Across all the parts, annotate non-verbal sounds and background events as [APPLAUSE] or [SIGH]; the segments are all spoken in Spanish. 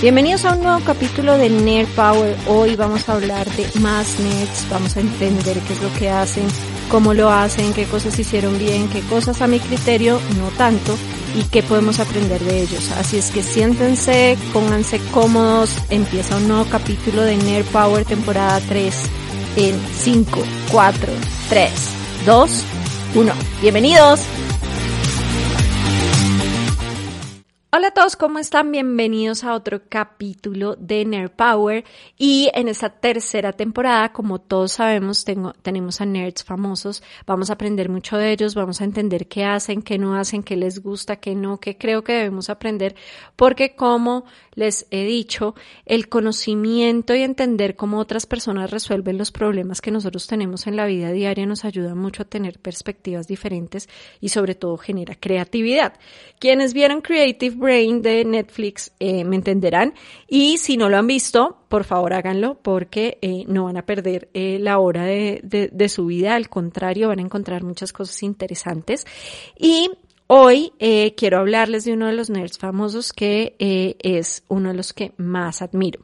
Bienvenidos a un nuevo capítulo de Nerd Power. Hoy vamos a hablar de más nerds, vamos a entender qué es lo que hacen, cómo lo hacen, qué cosas hicieron bien, qué cosas a mi criterio no tanto y qué podemos aprender de ellos. Así es que siéntense, pónganse cómodos, empieza un nuevo capítulo de Nerd Power temporada 3 en 5, 4, 3, 2, 1. Bienvenidos. Hola a todos, ¿cómo están? Bienvenidos a otro capítulo de Nerd Power y en esta tercera temporada, como todos sabemos, tengo, tenemos a nerds famosos, vamos a aprender mucho de ellos, vamos a entender qué hacen, qué no hacen, qué les gusta, qué no, qué creo que debemos aprender, porque como les he dicho, el conocimiento y entender cómo otras personas resuelven los problemas que nosotros tenemos en la vida diaria nos ayuda mucho a tener perspectivas diferentes y sobre todo genera creatividad. Quienes vieron Creative Brain de Netflix eh, me entenderán y si no lo han visto, por favor háganlo porque eh, no van a perder eh, la hora de, de, su vida, al contrario, van a encontrar muchas cosas interesantes. Y Hoy eh, quiero hablarles de uno de los nerds famosos que eh, es uno de los que más admiro.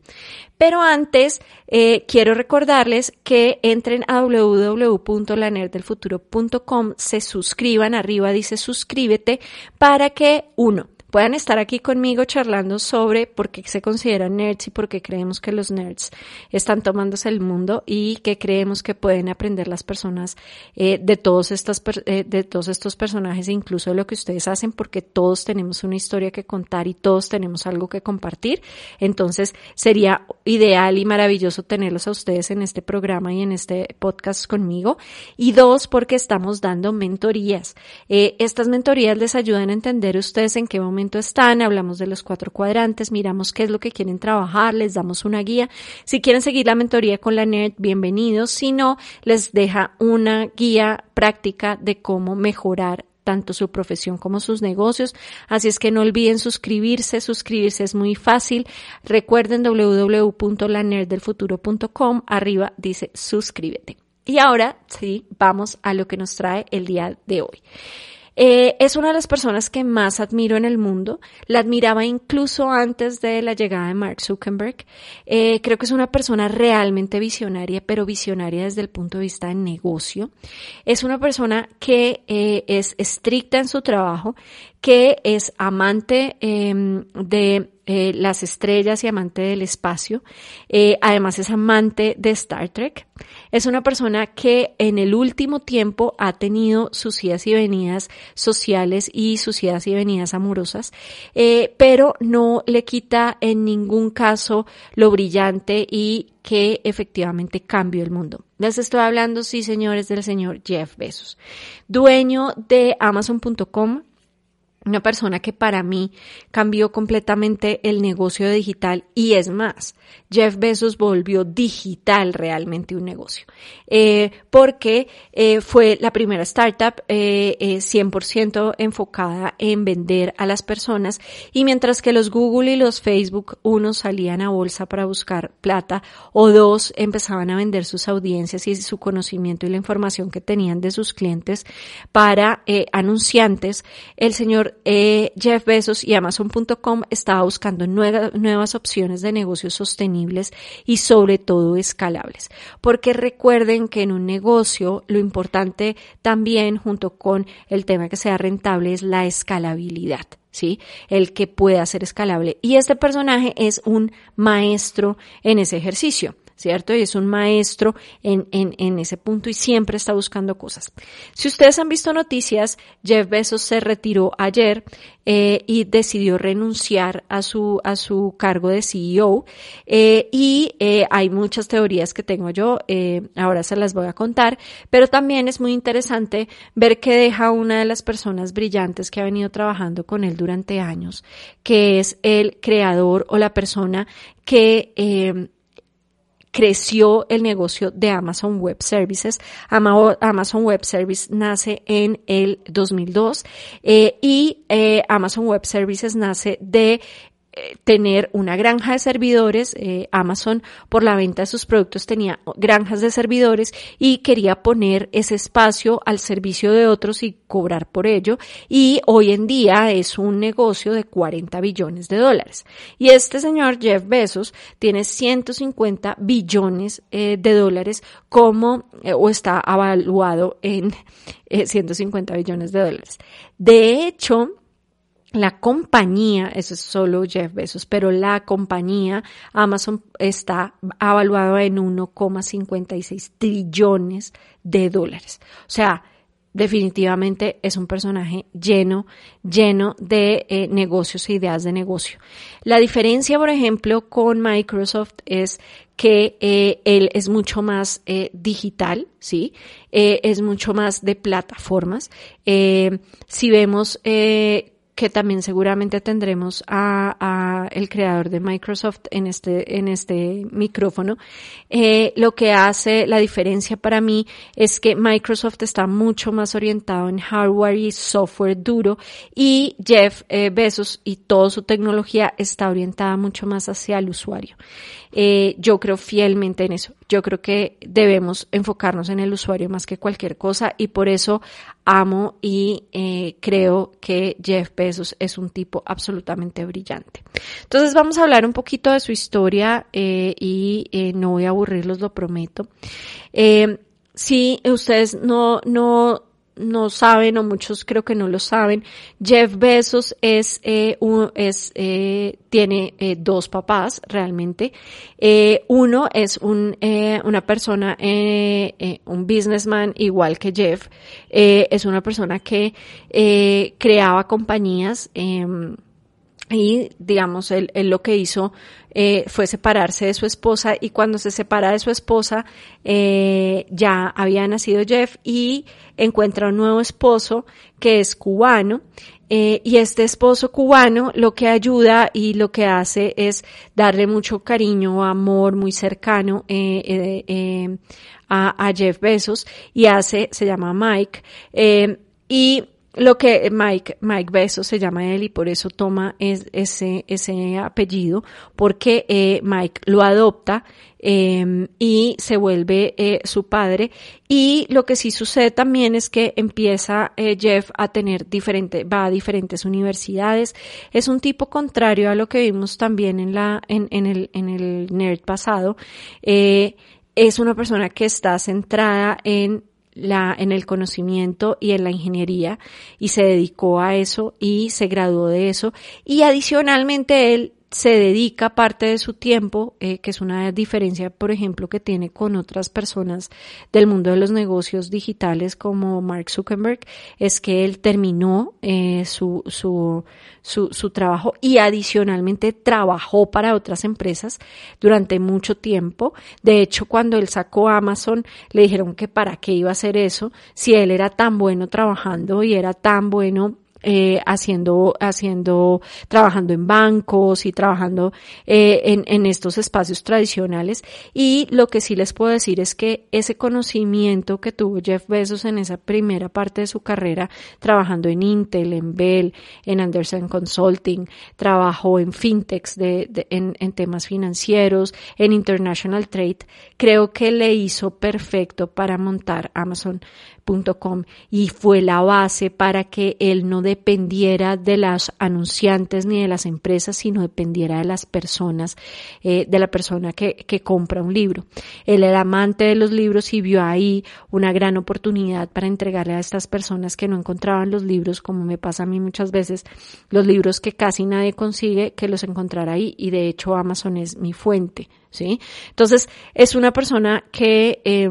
Pero antes eh, quiero recordarles que entren a www.lanerddelfuturo.com, se suscriban, arriba dice suscríbete, para que uno, puedan estar aquí conmigo charlando sobre por qué se consideran nerds y por qué creemos que los nerds están tomándose el mundo y que creemos que pueden aprender las personas eh, de todos estos eh, de todos estos personajes incluso de lo que ustedes hacen porque todos tenemos una historia que contar y todos tenemos algo que compartir. Entonces sería ideal y maravilloso tenerlos a ustedes en este programa y en este podcast conmigo. Y dos, porque estamos dando mentorías. Eh, estas mentorías les ayudan a entender ustedes en qué momento están, hablamos de los cuatro cuadrantes, miramos qué es lo que quieren trabajar, les damos una guía. Si quieren seguir la mentoría con la NERD, bienvenidos. Si no, les deja una guía práctica de cómo mejorar tanto su profesión como sus negocios. Así es que no olviden suscribirse. Suscribirse es muy fácil. Recuerden www.lanerddelfuturo.com. Arriba dice suscríbete. Y ahora sí, vamos a lo que nos trae el día de hoy. Eh, es una de las personas que más admiro en el mundo. La admiraba incluso antes de la llegada de Mark Zuckerberg. Eh, creo que es una persona realmente visionaria, pero visionaria desde el punto de vista de negocio. Es una persona que eh, es estricta en su trabajo, que es amante em, de eh, las estrellas y amante del espacio. Eh, además es amante de Star Trek. Es una persona que en el último tiempo ha tenido sus idas y venidas sociales y sus idas y venidas amorosas, eh, pero no le quita en ningún caso lo brillante y que efectivamente cambió el mundo. Les estoy hablando, sí señores, del señor Jeff Bezos, dueño de Amazon.com, una persona que para mí cambió completamente el negocio digital y es más, Jeff Bezos volvió digital realmente un negocio, eh, porque eh, fue la primera startup eh, 100% eh, enfocada en vender a las personas y mientras que los Google y los Facebook, unos salían a bolsa para buscar plata o dos empezaban a vender sus audiencias y su conocimiento y la información que tenían de sus clientes para anunciantes, el señor eh, Jeff Bezos y Amazon.com estaba buscando nuevas opciones de negocios sostenibles y sobre todo escalables. Porque recuerden que en un negocio lo importante también junto con el tema que sea rentable es la escalabilidad. ¿sí? El que pueda ser escalable. Y este personaje es un maestro en ese ejercicio. ¿Cierto? Y es un maestro en, en, en, ese punto y siempre está buscando cosas. Si ustedes han visto noticias, Jeff Bezos se retiró ayer eh, y decidió renunciar a su, a su cargo de CEO eh, y eh, hay muchas teorías que tengo yo, eh, ahora se las voy a contar, pero también es muy interesante ver que deja una de las personas brillantes que ha venido trabajando con él durante años, que es el creador o la persona que eh, creció el negocio de Amazon Web Services. Amazon Web Services nace en el 2002 eh, y eh, Amazon Web Services nace de tener una granja de servidores. Eh, Amazon por la venta de sus productos tenía granjas de servidores y quería poner ese espacio al servicio de otros y cobrar por ello. Y hoy en día es un negocio de 40 billones de dólares. Y este señor Jeff Bezos tiene 150 billones eh, de dólares como eh, o está evaluado en 150 billones de dólares. De hecho, la compañía, eso es solo Jeff Bezos, pero la compañía Amazon está evaluada en 1,56 trillones de dólares. O sea, definitivamente es un personaje lleno, lleno de eh, negocios e ideas de negocio. La diferencia, por ejemplo, con Microsoft es que eh, él es mucho más eh, digital, ¿sí? es mucho más de plataformas. si vemos que también seguramente tendremos a, el creador de Microsoft en este, en este micrófono. Eh, lo que hace la diferencia para mí es que Microsoft está mucho más orientado en hardware y software duro y Jeff eh, Bezos y toda su tecnología está orientada mucho más hacia el usuario. Eh, yo creo fielmente en eso. Yo creo que debemos enfocarnos en el usuario más que cualquier cosa y por eso amo y eh, creo que Jeff Bezos es un tipo absolutamente brillante. Entonces vamos a hablar un poquito de su historia eh, y no voy a aburrirlos, lo prometo. si ustedes no, no no saben o muchos creo que no lo saben, Jeff Bezos es, eh, es eh, tiene eh, dos papás realmente. Eh, uno es un, eh, una persona, eh, un businessman igual que Jeff. es una persona que creaba compañías em, y digamos, él, él, lo que hizo eh, fue separarse de su esposa y cuando se separa de su esposa eh, ya había nacido Jeff y encuentra un nuevo esposo que es cubano eh, y este esposo cubano lo que ayuda y lo que hace es darle mucho cariño, amor muy cercano eh, eh, a, a, Jeff Bezos y hace, se llama Mike y lo que Mike, Mike Bezos se llama él y por eso toma ese, ese apellido, porque eh, Mike lo adopta eh, y se vuelve eh, su padre. Y lo que sí sucede también es que empieza eh, Jeff a tener diferente, va a diferentes universidades. Es un tipo contrario a lo que vimos también en la, en, en el, en el nerd pasado. Eh, es una persona que está centrada en la, en el conocimiento y en la ingeniería y se dedicó a eso y se graduó de eso. Y adicionalmente él se dedica parte de su tiempo, eh, que es una diferencia, por ejemplo, que tiene con otras personas del mundo de los negocios digitales como Mark Zuckerberg, es que él terminó eh, su, su, su, su trabajo y adicionalmente trabajó para otras empresas durante mucho tiempo. De hecho, cuando él sacó Amazon, le dijeron que para qué iba a hacer eso si él era tan bueno trabajando y era tan bueno eh, haciendo, haciendo, trabajando en bancos y trabajando eh, en, en estos espacios tradicionales. Y lo que sí les puedo decir es que ese conocimiento que tuvo Jeff Bezos en esa primera parte de su carrera, trabajando en Intel, en Bell, en Anderson Consulting, trabajó en fintechs de, de en, en temas financieros, en International Trade, creo que le hizo perfecto para montar Amazon y fue la base para que él no dependiera de las anunciantes ni de las empresas, sino dependiera de las personas, eh, de la persona que, que compra un libro. Él era amante de los libros y vio ahí una gran oportunidad para entregarle a estas personas que no encontraban los libros, como me pasa a mí muchas veces, los libros que casi nadie consigue, que los encontrara ahí y de hecho Amazon es mi fuente, ¿sí? Entonces es una persona que eh,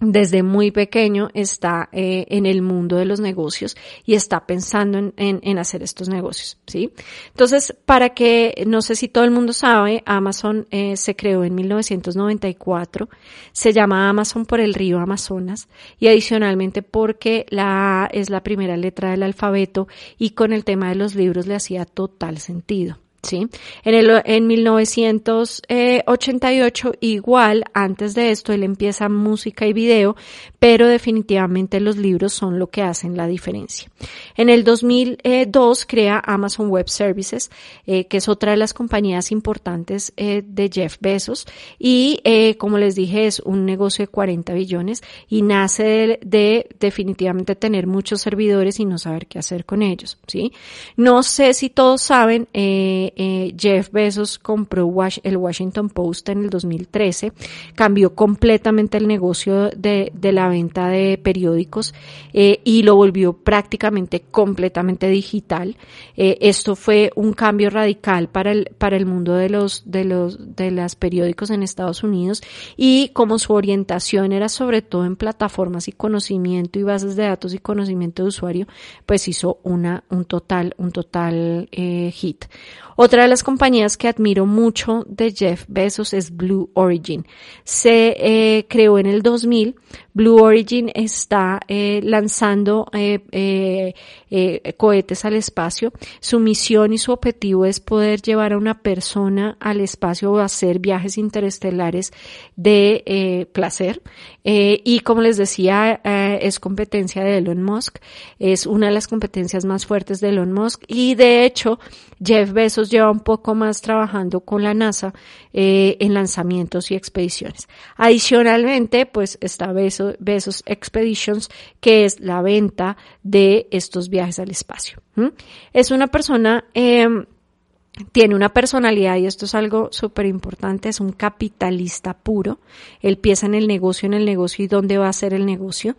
desde muy pequeño está eh, en el mundo de los negocios y está pensando en, en, hacer estos negocios, ¿sí? Entonces, para que, no sé si todo el mundo sabe, Amazon eh, se creó en 1994, se llama Amazon por el río Amazonas y adicionalmente porque la A es la primera letra del alfabeto y con el tema de los libros le hacía total sentido. ¿Sí? En, el, en 1988, igual, antes de esto, él empieza música y video, pero definitivamente los libros son lo que hacen la diferencia. En el 2002 crea Amazon Web Services, eh, que es otra de las compañías importantes eh, de Jeff Bezos, y eh, como les dije, es un negocio de 40 billones y nace de, de definitivamente tener muchos servidores y no saber qué hacer con ellos, ¿sí? No sé si todos saben, eh, eh, Jeff Bezos compró el Washington Post en el 2013, cambió completamente el negocio de, la venta de periódicos eh, y lo volvió prácticamente completamente digital. Eh, esto fue un cambio radical para el, para el mundo de los, de los, de las periódicos en Estados Unidos y como su orientación era sobre todo en plataformas y conocimiento y bases de datos y conocimiento de usuario, pues hizo una, un total, un total hit. Otra de las compañías que admiro mucho de Jeff Bezos es Blue Origin. Se eh, creó en el 2000. Blue Origin está eh, lanzando eh, cohetes al espacio. Su misión y su objetivo es poder llevar a una persona al espacio o hacer viajes interestelares de placer. y como les decía, es competencia de Elon Musk. Es una de las competencias más fuertes de Elon Musk. Y de hecho, Jeff Bezos lleva un poco más trabajando con la NASA eh, en lanzamientos y expediciones. Adicionalmente, pues está Bezos, Bezos Expeditions, que es la venta de estos viajes al espacio. Es una persona eh, tiene una personalidad y esto es algo súper importante, es un capitalista puro, él piensa en el negocio, en el negocio y dónde va a ser el negocio.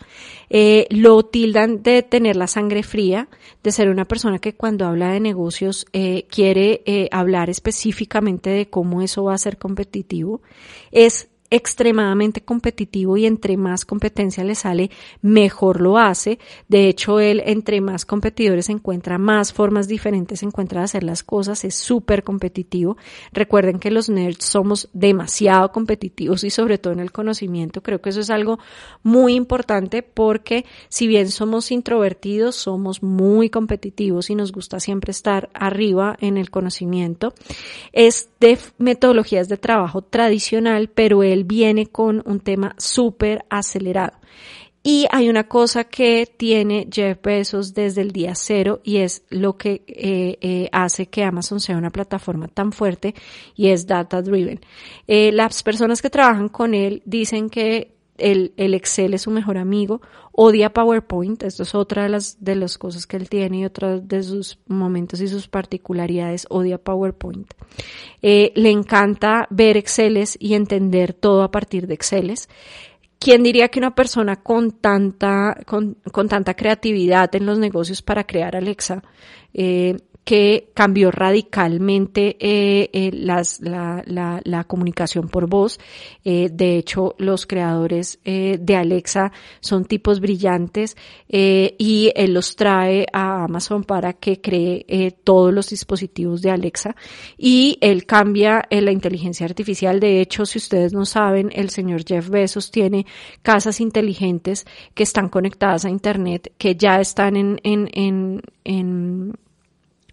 Eh, lo tildan de tener la sangre fría, de ser una persona que cuando habla de negocios eh, quiere eh, hablar específicamente de cómo eso va a ser competitivo. Es extremadamente competitivo y entre más competencia le sale, mejor lo hace. De hecho, él entre más competidores encuentra más formas diferentes, encuentra de hacer las cosas, es súper competitivo. Recuerden que los nerds somos demasiado competitivos y sobre todo en el conocimiento. Creo que eso es algo muy importante porque si bien somos introvertidos, somos muy competitivos y nos gusta siempre estar arriba en el conocimiento. Es de metodologías de trabajo tradicional, pero él viene con un tema súper acelerado. Y hay una cosa que tiene Jeff Bezos desde el día cero y es lo que eh, eh, hace que Amazon sea una plataforma tan fuerte y es data driven. Eh, las personas que trabajan con él dicen que el, el, Excel es su mejor amigo, odia PowerPoint, esto es otra de las, de las cosas que él tiene y otra de sus momentos y sus particularidades, odia PowerPoint. Eh, le encanta ver Exceles y entender todo a partir de Exceles. ¿Quién diría que una persona con tanta, con, con tanta creatividad en los negocios para crear Alexa eh, que cambió radicalmente eh, eh, las, la, la, comunicación por voz. Eh, de hecho, los creadores de Alexa son tipos brillantes y él los trae a Amazon para que cree todos los dispositivos de Alexa y él cambia la inteligencia artificial. De hecho, si ustedes no saben, el señor Jeff Bezos tiene casas inteligentes que están conectadas a Internet, que ya están en, en, en, en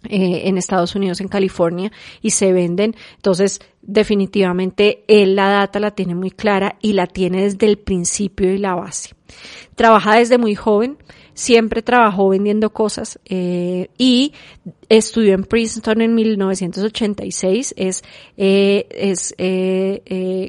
eh, en Estados Unidos, en California, y se venden. Entonces, definitivamente, él la data la tiene muy clara y la tiene desde el principio y la base. Trabaja desde muy joven, siempre trabajó vendiendo cosas eh, y estudió en Princeton en 1986. Es, eh, es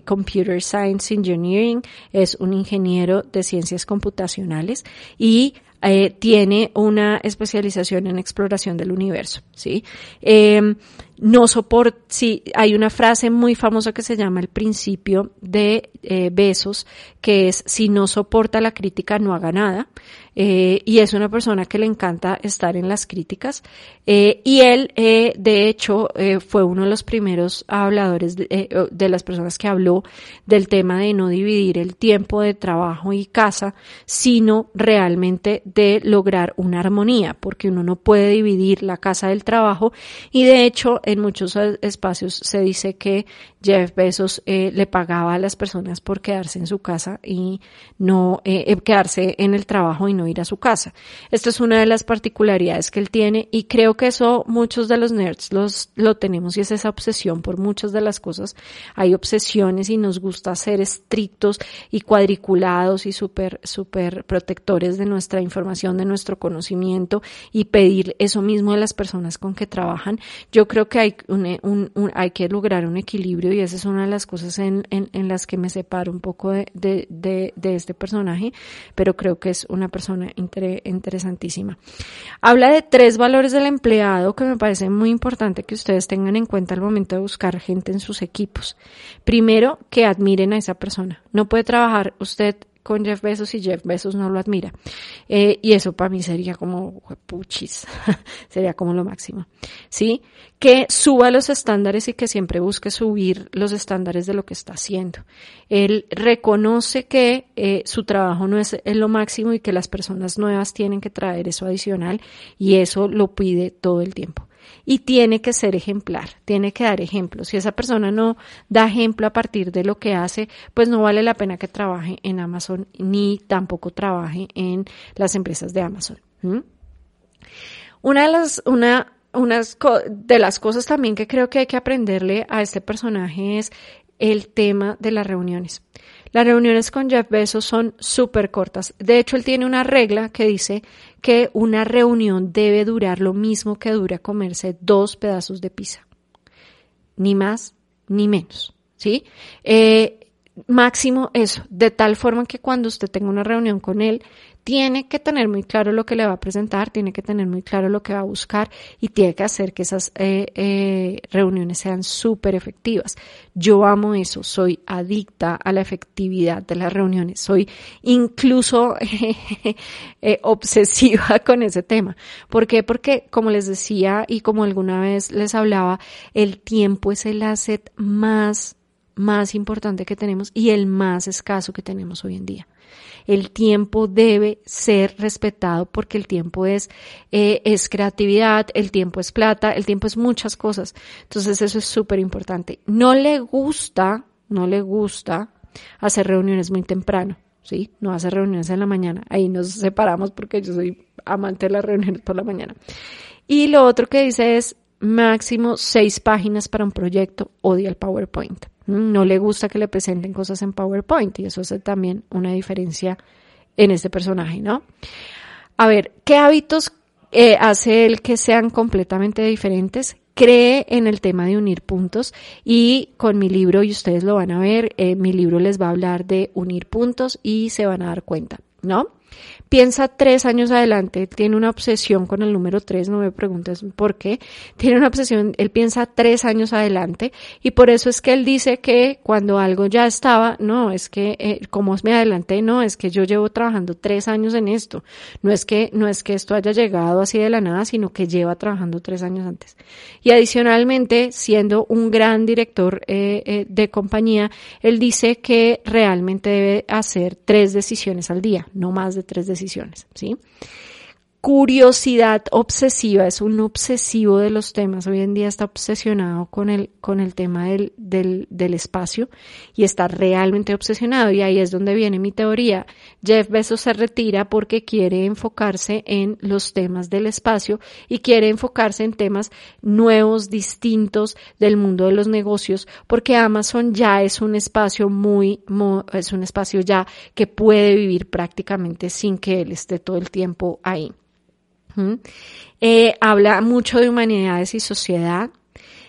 Computer Science Engineering, es un ingeniero de ciencias computacionales y eh, tiene una especialización en exploración del universo, ¿sí? Eh, no soporta, sí, hay una frase muy famosa que se llama el principio de eh, besos, que es si no soporta la crítica no haga nada, eh, y es una persona que le encanta estar en las críticas, eh, y él, eh, de hecho, eh, fue uno de los primeros habladores de, eh, de las personas que habló del tema de no dividir el tiempo de trabajo y casa, sino realmente de lograr una armonía, porque uno no puede dividir la casa del trabajo, y de hecho, en muchos espacios se dice que Jeff Bezos eh, le pagaba a las personas por quedarse en su casa y no quedarse en el trabajo y no ir a su casa. Esta es una de las particularidades que él tiene y creo que eso muchos de los nerds los, lo tenemos y es esa obsesión por muchas de las cosas. Hay obsesiones y nos gusta ser estrictos y cuadriculados y súper, súper protectores de nuestra información, de nuestro conocimiento y pedir eso mismo de las personas con que trabajan. Yo creo que hay, un, hay que lograr un equilibrio y esa es una de las cosas en, en, en las que me separo un poco de, de, de, de este personaje, pero creo que es una persona interesantísima. Habla de tres valores del empleado que me parece muy importante que ustedes tengan en cuenta al momento de buscar gente en sus equipos. Primero, que admiren a esa persona. No puede trabajar usted con Jeff Bezos y Jeff Bezos no lo admira. Eh, y eso para mí sería como puchis, [LAUGHS] sería como lo máximo. ¿Sí? Que suba los estándares y que siempre busque subir los estándares de lo que está haciendo. Él reconoce que eh, su trabajo no es, es lo máximo y que las personas nuevas tienen que traer eso adicional y eso lo pide todo el tiempo y tiene que ser ejemplar, tiene que dar ejemplo. Si esa persona no da ejemplo a partir de lo que hace, pues no vale la pena que trabaje en Amazon ni tampoco trabaje en las empresas de Amazon. Una de las, una, unas de las cosas también que creo que hay que aprenderle a este personaje es el tema de las reuniones. Las reuniones con Jeff Bezos son súper cortas. De hecho, él tiene una regla que dice que una reunión debe durar lo mismo que dura comerse dos pedazos de pizza. Ni más ni menos. ¿Sí? Eh, máximo eso, de tal forma que cuando usted tenga una reunión con él, tiene que tener muy claro lo que le va a presentar, tiene que tener muy claro lo que va a buscar y tiene que hacer que esas eh, eh, reuniones sean súper efectivas. Yo amo eso, soy adicta a la efectividad de las reuniones, soy incluso [LAUGHS] eh, obsesiva con ese tema. ¿Por qué? Porque, como les decía y como alguna vez les hablaba, el tiempo es el asset más más importante que tenemos y el más escaso que tenemos hoy en día. El tiempo debe ser respetado porque el tiempo es, eh, es creatividad, el tiempo es plata, el tiempo es muchas cosas. Entonces eso es súper importante. No le gusta, no le gusta hacer reuniones muy temprano. ¿sí? No hacer reuniones en la mañana. Ahí nos separamos porque yo soy amante de las reuniones por la mañana. Y lo otro que dice es máximo seis páginas para un proyecto, odia el PowerPoint. No le gusta que le presenten cosas en PowerPoint y eso hace también una diferencia en este personaje, ¿no? A ver, ¿qué hábitos eh, hace él que sean completamente diferentes? Cree en el tema de unir puntos y con mi libro, y ustedes lo van a ver, eh, mi libro les va a hablar de unir puntos y se van a dar cuenta, ¿no? Piensa tres años adelante, tiene una obsesión con el número tres, no me preguntes por qué, tiene una obsesión, él piensa tres años adelante y por eso es que él dice que cuando algo ya estaba, no, es que eh, como me adelanté, no, es que yo llevo trabajando tres años en esto, no es que, no es que esto haya llegado así de la nada, sino que lleva trabajando tres años antes. Y adicionalmente, siendo un gran director eh, eh, de compañía, él dice que realmente debe hacer tres decisiones al día, no más de tres decisiones decisiones, ¿sí? Curiosidad obsesiva, es un obsesivo de los temas. Hoy en día está obsesionado con el, con el tema del, del, del, espacio y está realmente obsesionado. Y ahí es donde viene mi teoría. Jeff Bezos se retira porque quiere enfocarse en los temas del espacio y quiere enfocarse en temas nuevos, distintos del mundo de los negocios, porque Amazon ya es un espacio muy, es un espacio ya que puede vivir prácticamente sin que él esté todo el tiempo ahí. Eh, habla mucho de humanidades y sociedad.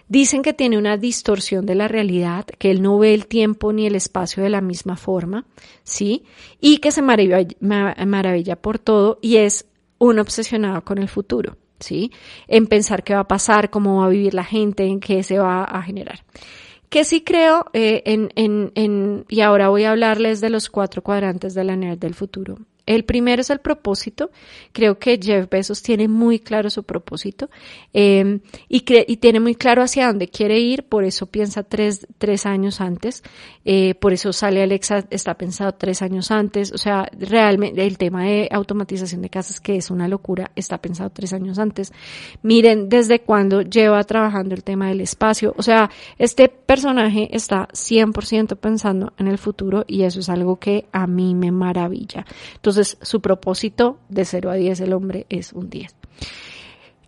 Dicen que tiene una distorsión de la realidad, que él no ve el tiempo ni el espacio de la misma forma, ¿sí? Y que se maravilla, por todo y es un obsesionado con el futuro, ¿sí? En pensar qué va a pasar, cómo va a vivir la gente, en qué se va a generar. Que sí creo eh, en, en, en, y ahora voy a hablarles de los cuatro cuadrantes de la nerd del futuro. El primero es el propósito. Creo que Jeff Bezos tiene muy claro su propósito eh, y, tiene muy claro hacia dónde quiere ir, por eso piensa tres, tres años antes, eh, por eso sale Alexa, está pensado tres años antes, o sea, realmente el tema de automatización de casas, que es una locura, está pensado tres años antes. Miren desde cuándo lleva trabajando el tema del espacio, o sea, este personaje está 100% pensando en el futuro y eso es algo que a mí me maravilla. Su propósito de 0 a 10 el hombre es un 10.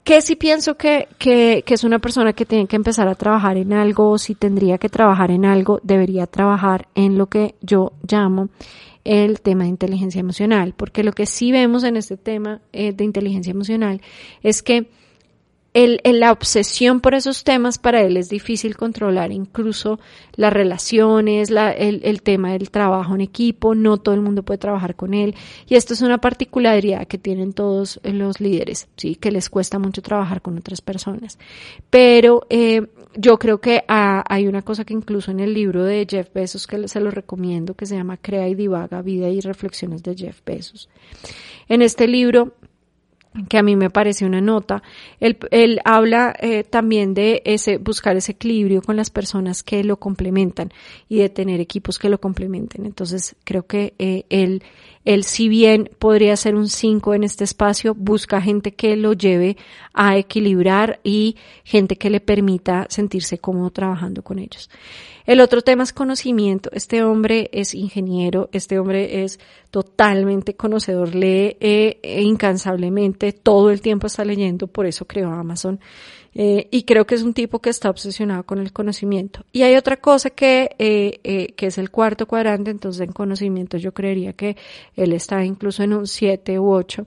Que si pienso que, que, que, es una persona que tiene que empezar a trabajar en algo, si tendría que trabajar en algo, debería trabajar en lo que yo llamo el tema de inteligencia emocional, porque lo que sí vemos en este tema eh, de inteligencia emocional es que el, la obsesión por esos temas para él es difícil controlar, incluso las relaciones, la, el, el, tema del trabajo en equipo, no todo el mundo puede trabajar con él. Y esto es una particularidad que tienen todos los líderes, ¿sí? que les cuesta mucho trabajar con otras personas. Pero eh, yo creo que ah, hay una cosa que incluso en el libro de Jeff Bezos, que se lo recomiendo, que se llama Crea y Divaga, Vida y Reflexiones de Jeff Bezos. En este libro que a mí me parece una nota. Él, él habla eh, también de ese, buscar ese equilibrio con las personas que lo complementan y de tener equipos que lo complementen. Entonces, creo que eh, él, él, si bien podría ser un 5 en este espacio, busca gente que lo lleve a equilibrar y gente que le permita sentirse cómodo trabajando con ellos. El otro tema es conocimiento. Este hombre es ingeniero, este hombre es totalmente conocedor, lee eh, incansablemente, todo el tiempo está leyendo, por eso creó Amazon. Eh, y creo que es un tipo que está obsesionado con el conocimiento. Y hay otra cosa que, eh, eh, que es el cuarto cuadrante, entonces en conocimiento yo creería que él está incluso en un 7 u 8.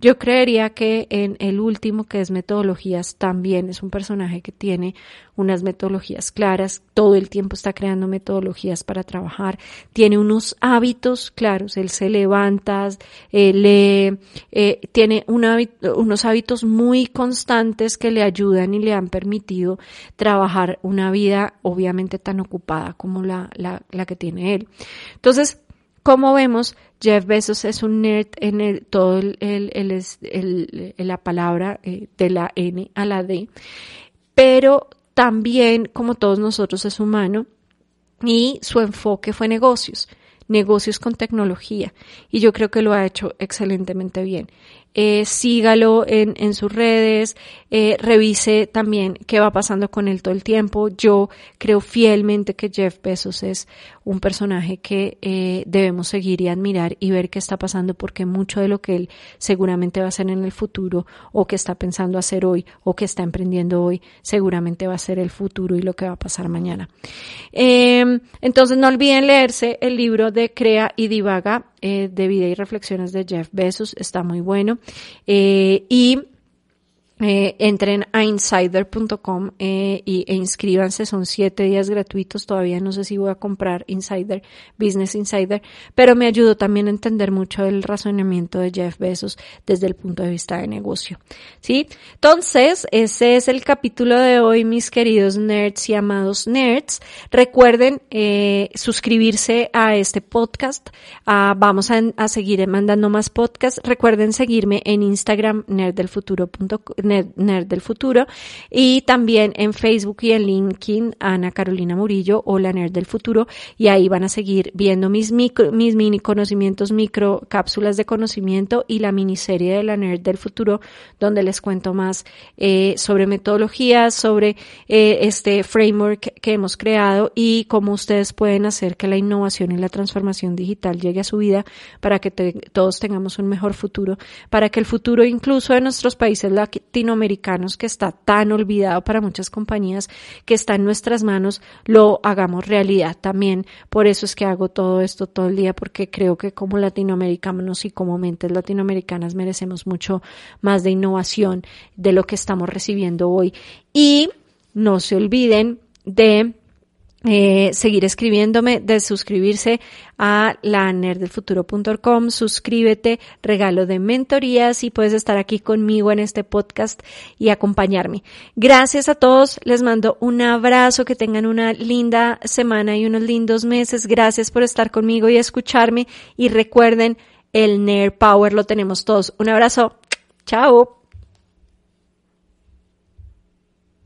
Yo creería que en el último, que es metodologías, también es un personaje que tiene unas metodologías claras, todo el tiempo está creando metodologías para trabajar, tiene unos hábitos claros, él se levanta, eh, lee, eh, tiene unos hábitos muy constantes que le ayudan y le han permitido trabajar una vida obviamente tan ocupada como la, la, que tiene él. Entonces, como vemos, Jeff Bezos es un nerd en el, todo el, el, la palabra eh, de la N a la D, pero también, como todos nosotros, es humano y su enfoque fue negocios negocios con tecnología y yo creo que lo ha hecho excelentemente bien. Eh, sígalo en, en, sus redes, eh, revise también qué va pasando con él todo el tiempo. Yo creo fielmente que Jeff Bezos es un personaje que eh, debemos seguir y admirar y ver qué está pasando porque mucho de lo que él seguramente va a hacer en el futuro o que está pensando hacer hoy o que está emprendiendo hoy seguramente va a ser el futuro y lo que va a pasar mañana. Em, entonces no olviden leerse el libro de Crea y Divaga eh, de vida y reflexiones de Jeff Bezos, está muy bueno. Eh, y eh, entren a insider.com eh, e inscríbanse, son siete días gratuitos, todavía no sé si voy a comprar Insider, Business Insider, pero me ayudó también a entender mucho el razonamiento de Jeff Bezos desde el punto de vista de negocio. ¿Sí? Entonces, ese es el capítulo de hoy, mis queridos nerds y amados nerds. Recuerden eh, suscribirse a este podcast, ah, vamos a, a seguir mandando más podcasts. Recuerden seguirme en Instagram, nerddelfuturo.com Nerd, del Futuro. Y también en Facebook y en LinkedIn Ana Carolina Murillo o la Nerd del Futuro. Y ahí van a seguir viendo mis micro, mis mini conocimientos, micro cápsulas de conocimiento y la miniserie de la Nerd del Futuro donde les cuento más eh, sobre metodologías, sobre eh, este framework que hemos creado y cómo ustedes pueden hacer que la innovación y la transformación digital llegue a su vida para que todos tengamos un mejor futuro, para que el futuro incluso de nuestros países latinoamericanos que está tan olvidado para muchas compañías, que está en nuestras manos, lo hagamos realidad también. Por eso es que hago todo esto todo el día, porque creo que como latinoamericanos y como mentes latinoamericanas merecemos mucho más de innovación de lo que estamos recibiendo hoy. Y no se olviden de eh, seguir escribiéndome, de suscribirse a la nerddelfuturo.com, suscríbete, regalo de mentorías y puedes estar aquí conmigo en este podcast y acompañarme. Gracias a todos, les mando un abrazo, que tengan una linda semana y unos lindos meses. Gracias por estar conmigo y escucharme y recuerden, el Nerd Power lo tenemos todos. Un abrazo, chao.